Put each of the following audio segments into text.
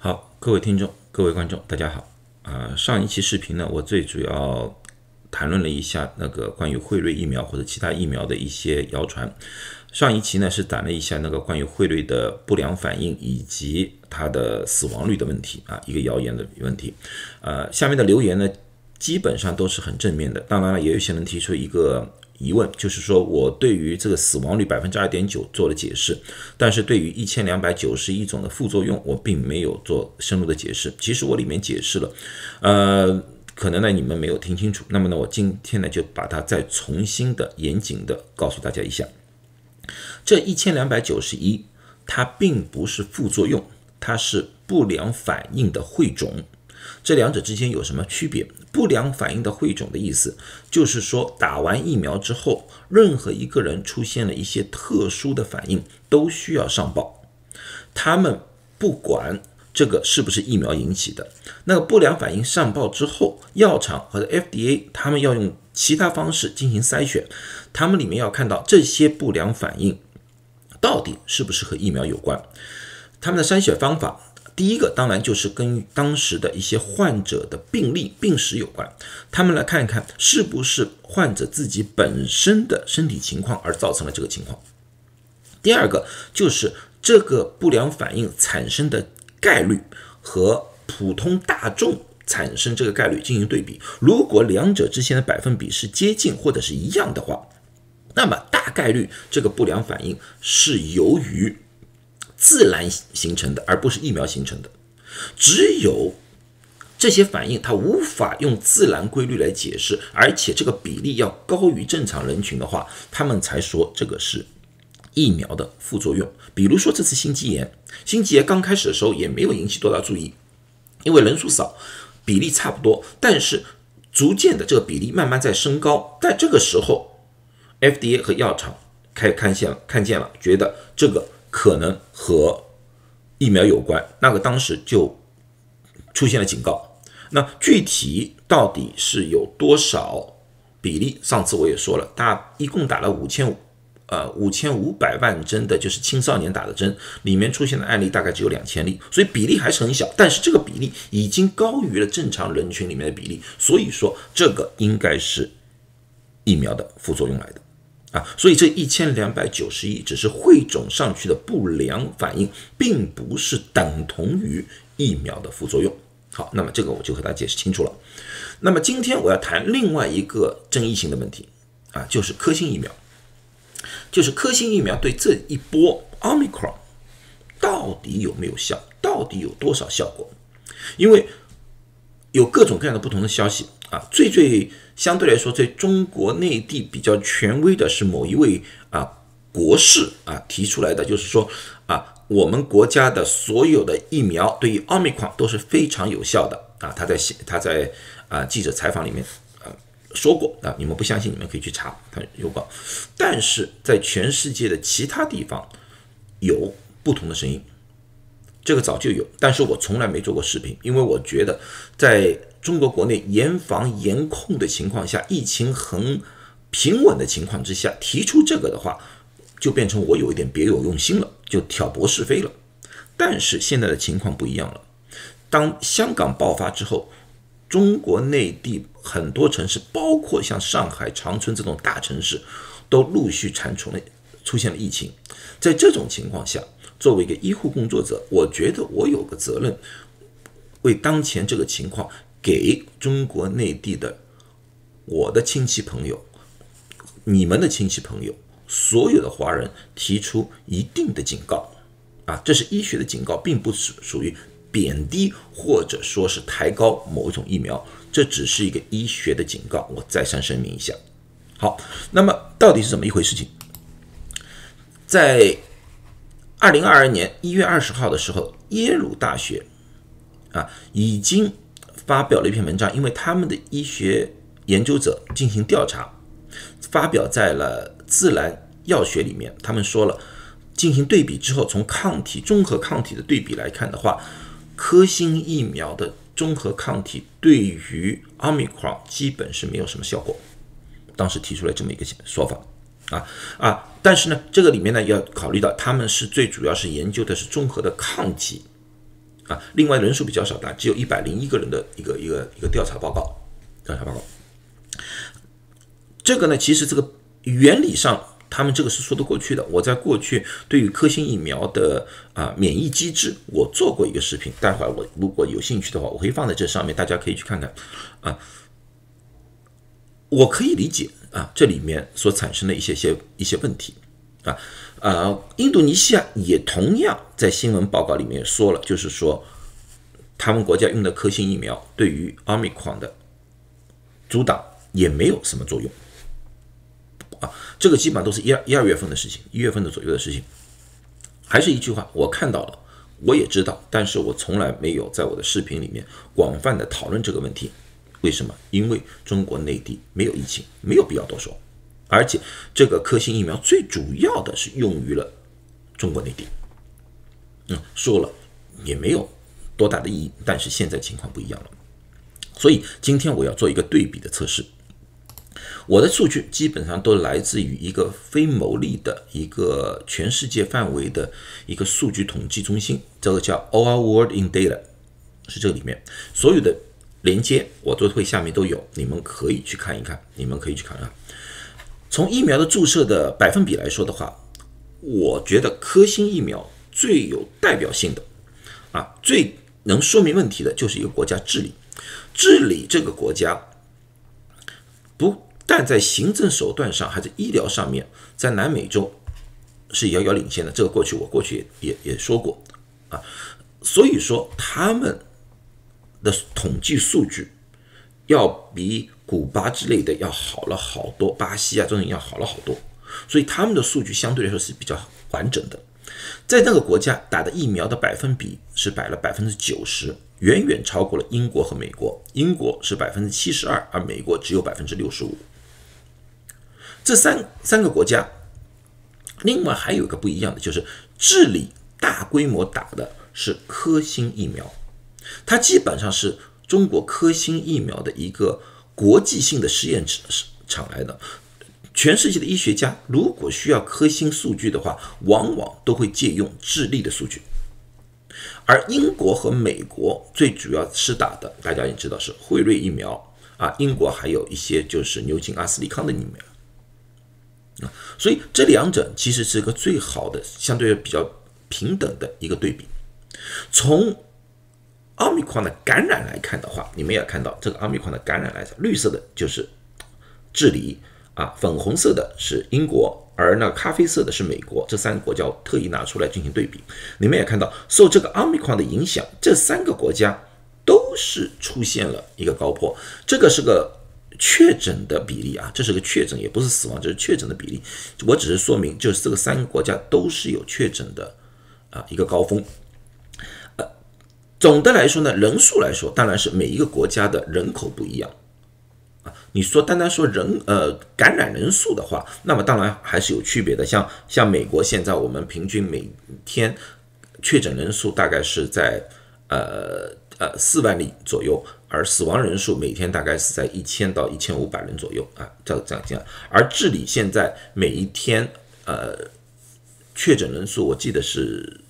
好，各位听众、各位观众，大家好。啊，上一期视频呢，我最主要谈论了一下那个关于辉瑞疫苗或者其他疫苗的一些谣传。上一期呢是谈了一下那个关于辉瑞的不良反应以及它的死亡率的问题啊，一个谣言的问题。呃，下面的留言呢基本上都是很正面的，当然了，也有些人提出一个。疑问就是说，我对于这个死亡率百分之二点九做了解释，但是对于一千两百九十一种的副作用，我并没有做深入的解释。其实我里面解释了，呃，可能呢你们没有听清楚。那么呢，我今天呢就把它再重新的严谨的告诉大家一下，这一千两百九十一，它并不是副作用，它是不良反应的汇总。这两者之间有什么区别？不良反应的汇总的意思，就是说打完疫苗之后，任何一个人出现了一些特殊的反应，都需要上报。他们不管这个是不是疫苗引起的，那个不良反应上报之后，药厂和 FDA 他们要用其他方式进行筛选，他们里面要看到这些不良反应到底是不是和疫苗有关，他们的筛选方法。第一个当然就是跟当时的一些患者的病例、病史有关，他们来看一看是不是患者自己本身的身体情况而造成了这个情况。第二个就是这个不良反应产生的概率和普通大众产生这个概率进行对比，如果两者之间的百分比是接近或者是一样的话，那么大概率这个不良反应是由于。自然形成的，而不是疫苗形成的。只有这些反应它无法用自然规律来解释，而且这个比例要高于正常人群的话，他们才说这个是疫苗的副作用。比如说这次心肌炎，心肌炎刚开始的时候也没有引起多大注意，因为人数少，比例差不多。但是逐渐的这个比例慢慢在升高，在这个时候，FDA 和药厂开看见了，看见了，觉得这个。可能和疫苗有关，那个当时就出现了警告。那具体到底是有多少比例？上次我也说了，大一共打了五千五，呃，五千五百万针的，就是青少年打的针，里面出现的案例大概只有两千例，所以比例还是很小。但是这个比例已经高于了正常人群里面的比例，所以说这个应该是疫苗的副作用来的。啊，所以这一千两百九十亿只是汇总上去的不良反应，并不是等同于疫苗的副作用。好，那么这个我就和大家解释清楚了。那么今天我要谈另外一个争议性的问题啊，就是科兴疫苗，就是科兴疫苗对这一波奥密克戎到底有没有效，到底有多少效果？因为有各种各样的不同的消息啊，最最。相对来说，在中国内地比较权威的是某一位啊国士啊提出来的，就是说啊，我们国家的所有的疫苗对于奥密克戎都是非常有效的啊。他在他在啊记者采访里面啊说过啊，你们不相信，你们可以去查他有报。但是在全世界的其他地方有不同的声音，这个早就有，但是我从来没做过视频，因为我觉得在。中国国内严防严控的情况下，疫情很平稳的情况之下，提出这个的话，就变成我有一点别有用心了，就挑拨是非了。但是现在的情况不一样了，当香港爆发之后，中国内地很多城市，包括像上海、长春这种大城市，都陆续产出了出现了疫情。在这种情况下，作为一个医护工作者，我觉得我有个责任，为当前这个情况。给中国内地的我的亲戚朋友、你们的亲戚朋友、所有的华人提出一定的警告啊！这是医学的警告，并不是属于贬低或者说是抬高某一种疫苗，这只是一个医学的警告。我再三声明一下。好，那么到底是怎么一回事？情在二零二二年一月二十号的时候，耶鲁大学啊已经。发表了一篇文章，因为他们的医学研究者进行调查，发表在了《自然药学》里面。他们说了，进行对比之后，从抗体综合抗体的对比来看的话，科兴疫苗的综合抗体对于奥密克戎基本是没有什么效果。当时提出来这么一个说法，啊啊，但是呢，这个里面呢要考虑到他们是最主要是研究的是综合的抗体。啊，另外人数比较少的，只有一百零一个人的一个一个一个调查报告，调查报告。这个呢，其实这个原理上，他们这个是说得过去的。我在过去对于科兴疫苗的啊免疫机制，我做过一个视频，待会儿我如果有兴趣的话，我可以放在这上面，大家可以去看看啊。我可以理解啊，这里面所产生的一些些一些问题啊。呃，印度尼西亚也同样在新闻报告里面说了，就是说他们国家用的科兴疫苗对于奥密克戎的阻挡也没有什么作用啊。这个基本上都是一二一二月份的事情，一月份的左右的事情。还是一句话，我看到了，我也知道，但是我从来没有在我的视频里面广泛的讨论这个问题。为什么？因为中国内地没有疫情，没有必要多说。而且，这个科兴疫苗最主要的是用于了中国内地。嗯，说了也没有多大的意义。但是现在情况不一样了，所以今天我要做一个对比的测试。我的数据基本上都来自于一个非牟利的一个全世界范围的一个数据统计中心，这个叫 All World in Data，是这里面所有的连接，我都会下面都有，你们可以去看一看，你们可以去看看。从疫苗的注射的百分比来说的话，我觉得科兴疫苗最有代表性的，啊，最能说明问题的就是一个国家治理。治理这个国家，不但在行政手段上，还是医疗上面，在南美洲是遥遥领先的。这个过去我过去也也也说过啊，所以说他们的统计数据要比。古巴之类的要好了好多，巴西啊这种要好了好多，所以他们的数据相对来说是比较完整的。在那个国家打的疫苗的百分比是摆了百分之九十，远远超过了英国和美国。英国是百分之七十二，而美国只有百分之六十五。这三三个国家，另外还有一个不一样的就是智利大规模打的是科兴疫苗，它基本上是中国科兴疫苗的一个。国际性的实验场来的，全世界的医学家如果需要科兴数据的话，往往都会借用智利的数据。而英国和美国最主要施打的，大家也知道是辉瑞疫苗啊，英国还有一些就是牛津阿斯利康的疫苗啊，所以这两者其实是一个最好的，相对比较平等的一个对比。从奥密克戎的感染来看的话，你们也看到这个奥密克戎的感染来说，绿色的就是智利啊，粉红色的是英国，而那咖啡色的是美国。这三个国家特意拿出来进行对比，你们也看到，受这个奥密克戎的影响，这三个国家都是出现了一个高坡。这个是个确诊的比例啊，这是个确诊，也不是死亡，这是确诊的比例。我只是说明，就是这个三个国家都是有确诊的啊一个高峰。总的来说呢，人数来说，当然是每一个国家的人口不一样啊。你说单单说人呃感染人数的话，那么当然还是有区别的。像像美国现在我们平均每天确诊人数大概是在呃呃四万例左右，而死亡人数每天大概是在一千到一千五百人左右啊，这样这样这样。而智利现在每一天呃确诊人数，我记得是。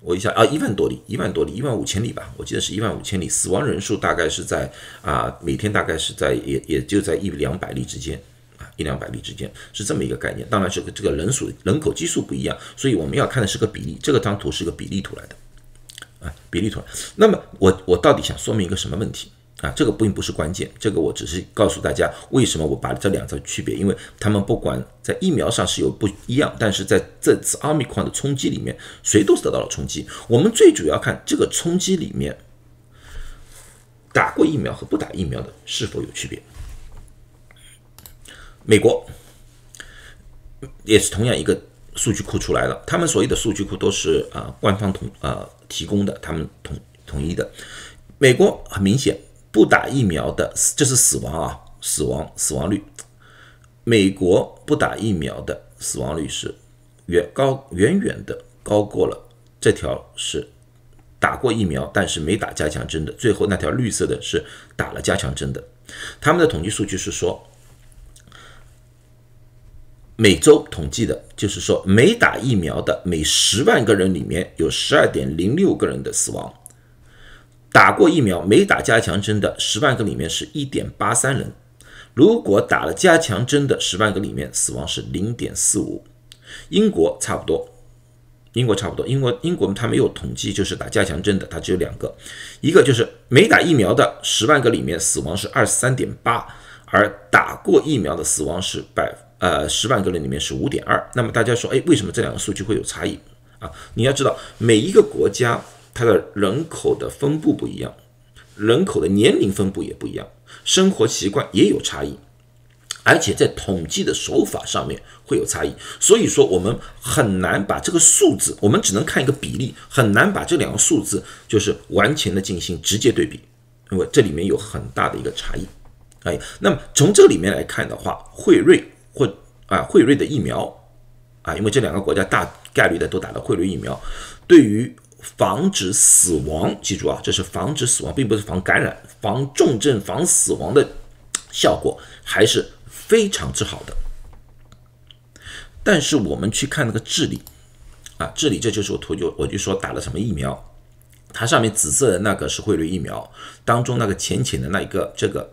我一下啊，一万多例，一万多例，一万五千里吧，我记得是一万五千里。死亡人数大概是在啊，每天大概是在也也就在一两百例之间啊，一两百例之间是这么一个概念。当然，这个这个人数人口基数不一样，所以我们要看的是个比例。这个张图是个比例图来的啊，比例图。那么我我到底想说明一个什么问题？啊，这个并不是关键，这个我只是告诉大家为什么我把这两者区别，因为他们不管在疫苗上是有不一样，但是在这次奥密克戎的冲击里面，谁都是得到了冲击。我们最主要看这个冲击里面，打过疫苗和不打疫苗的是否有区别。美国也是同样一个数据库出来了，他们所有的数据库都是啊官方统啊提供的，他们统统一的。美国很明显。不打疫苗的，这是死亡啊，死亡死亡率。美国不打疫苗的死亡率是远高远远的高过了这条是打过疫苗但是没打加强针的，最后那条绿色的是打了加强针的。他们的统计数据是说，每周统计的就是说，每打疫苗的每十万个人里面有十二点零六个人的死亡。打过疫苗没打加强针的十万个里面是一点八三人，如果打了加强针的十万个里面死亡是零点四五。英国差不多，英国差不多，英国英国它没有统计，就是打加强针的，它只有两个，一个就是没打疫苗的十万个里面死亡是二十三点八，而打过疫苗的死亡是百呃十万个人里面是五点二。那么大家说，哎，为什么这两个数据会有差异啊？你要知道每一个国家。它的人口的分布不一样，人口的年龄分布也不一样，生活习惯也有差异，而且在统计的手法上面会有差异。所以说，我们很难把这个数字，我们只能看一个比例，很难把这两个数字就是完全的进行直接对比，因为这里面有很大的一个差异。哎，那么从这里面来看的话，辉瑞或啊辉瑞的疫苗啊，因为这两个国家大概率的都打了辉瑞疫苗，对于防止死亡，记住啊，这是防止死亡，并不是防感染、防重症、防死亡的效果还是非常之好的。但是我们去看那个智利啊，智利这就是我图就我就说打了什么疫苗，它上面紫色的那个是辉瑞疫苗，当中那个浅浅的那一个这个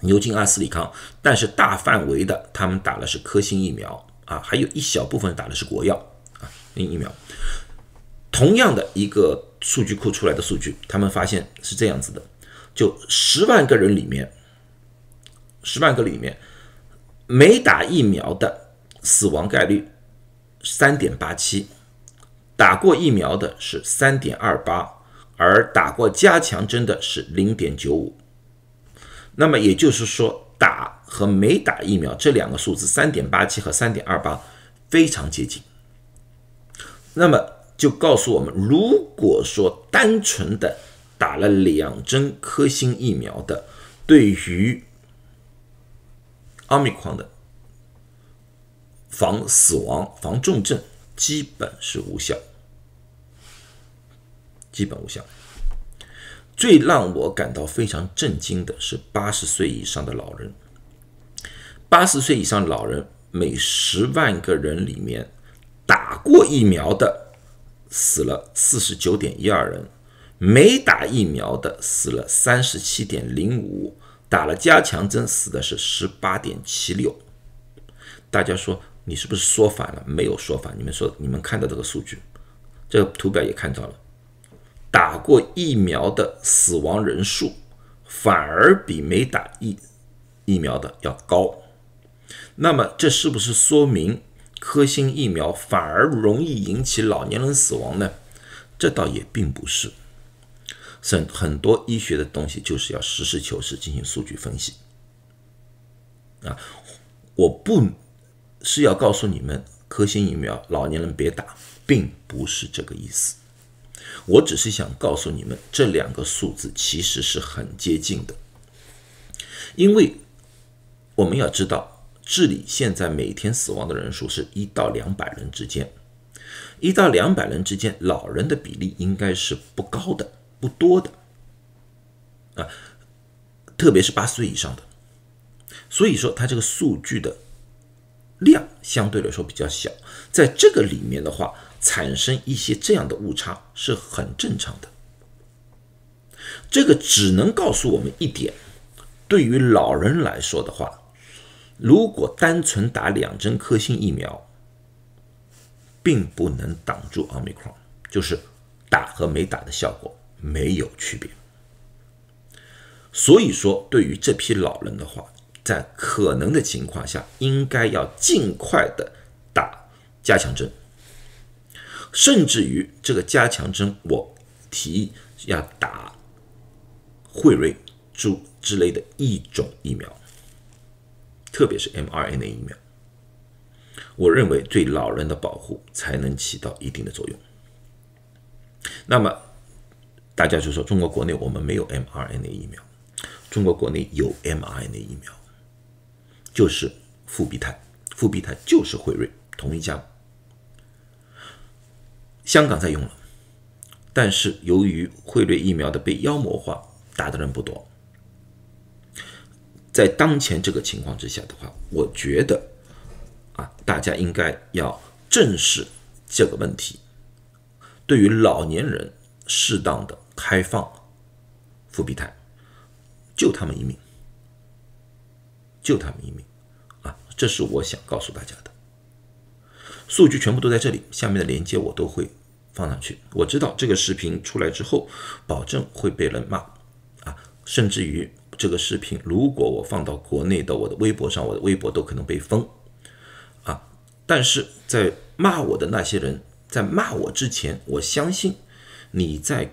牛津阿斯利康，但是大范围的他们打的是科兴疫苗啊，还有一小部分打的是国药啊，疫苗。同样的一个数据库出来的数据，他们发现是这样子的：就十万个人里面，十万个里面，没打疫苗的死亡概率三点八七，打过疫苗的是三点二八，而打过加强针的是零点九五。那么也就是说，打和没打疫苗这两个数字三点八七和三点二八非常接近。那么。就告诉我们，如果说单纯的打了两针科兴疫苗的，对于奥密克戎的防死亡、防重症基本是无效，基本无效。最让我感到非常震惊的是八十岁以上的老人，八十岁以上老人每十万个人里面打过疫苗的。死了四十九点一二人，没打疫苗的死了三十七点零五，打了加强针死的是十八点七六。大家说你是不是说反了？没有说反，你们说你们看到这个数据，这个图表也看到了，打过疫苗的死亡人数反而比没打疫疫苗的要高。那么这是不是说明？科兴疫苗反而容易引起老年人死亡呢？这倒也并不是。很很多医学的东西就是要实事求是进行数据分析。啊，我不是要告诉你们科兴疫苗老年人别打，并不是这个意思。我只是想告诉你们，这两个数字其实是很接近的，因为我们要知道。智利现在每天死亡的人数是一到两百人之间，一到两百人之间，老人的比例应该是不高的、不多的啊，特别是八十岁以上的。所以说，它这个数据的量相对来说比较小，在这个里面的话，产生一些这样的误差是很正常的。这个只能告诉我们一点：对于老人来说的话。如果单纯打两针科兴疫苗，并不能挡住奥密克戎，就是打和没打的效果没有区别。所以说，对于这批老人的话，在可能的情况下，应该要尽快的打加强针，甚至于这个加强针，我提议要打辉瑞、猪之类的一种疫苗。特别是 mRNA 疫苗，我认为对老人的保护才能起到一定的作用。那么大家就说，中国国内我们没有 mRNA 疫苗，中国国内有 mRNA 疫苗，就是复必泰，复必泰就是辉瑞同一家，香港在用了，但是由于辉瑞疫苗的被妖魔化，打的人不多。在当前这个情况之下的话，我觉得啊，大家应该要正视这个问题。对于老年人，适当的开放复必泰，救他们一命，救他们一命啊！这是我想告诉大家的。数据全部都在这里，下面的链接我都会放上去。我知道这个视频出来之后，保证会被人骂啊，甚至于这个视频如果我放到国内的我的微博上，我的微博都可能被封啊。但是在骂我的那些人，在骂我之前，我相信。你在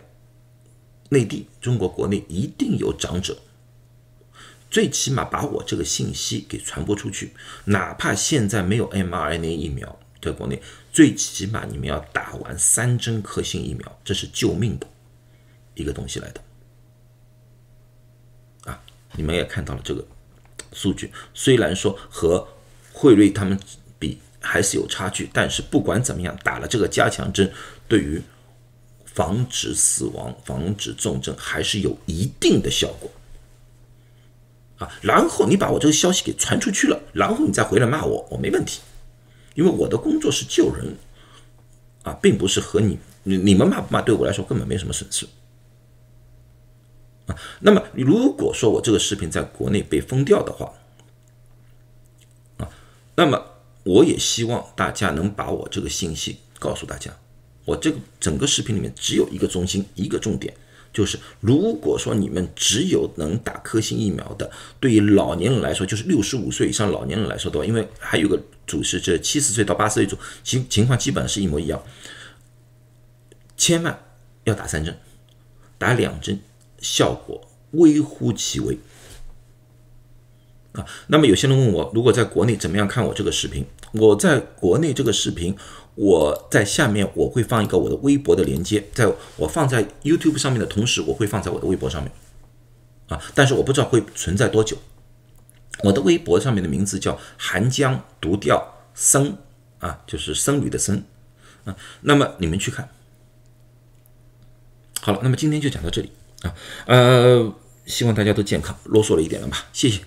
内地、中国国内一定有长者，最起码把我这个信息给传播出去。哪怕现在没有 mRNA 疫苗在国内，最起码你们要打完三针科兴疫苗，这是救命的一个东西来的。你们也看到了这个数据，虽然说和惠瑞他们比还是有差距，但是不管怎么样，打了这个加强针，对于防止死亡、防止重症还是有一定的效果。啊。然后你把我这个消息给传出去了，然后你再回来骂我，我没问题，因为我的工作是救人啊，并不是和你你你们骂不骂对我来说根本没什么损失。啊。那么如果说我这个视频在国内被封掉的话啊，那么我也希望大家能把我这个信息告诉大家。我这个整个视频里面只有一个中心，一个重点，就是如果说你们只有能打科兴疫苗的，对于老年人来说，就是六十五岁以上老年人来说的话，因为还有个组是这七十岁到八十岁组情情况基本是一模一样，千万要打三针，打两针效果微乎其微啊。那么有些人问我，如果在国内怎么样看我这个视频？我在国内这个视频。我在下面我会放一个我的微博的连接，在我放在 YouTube 上面的同时，我会放在我的微博上面，啊，但是我不知道会存在多久。我的微博上面的名字叫寒江独钓僧，啊，就是僧侣的僧，啊，那么你们去看。好了，那么今天就讲到这里啊，呃，希望大家都健康，啰嗦了一点了吧，谢谢。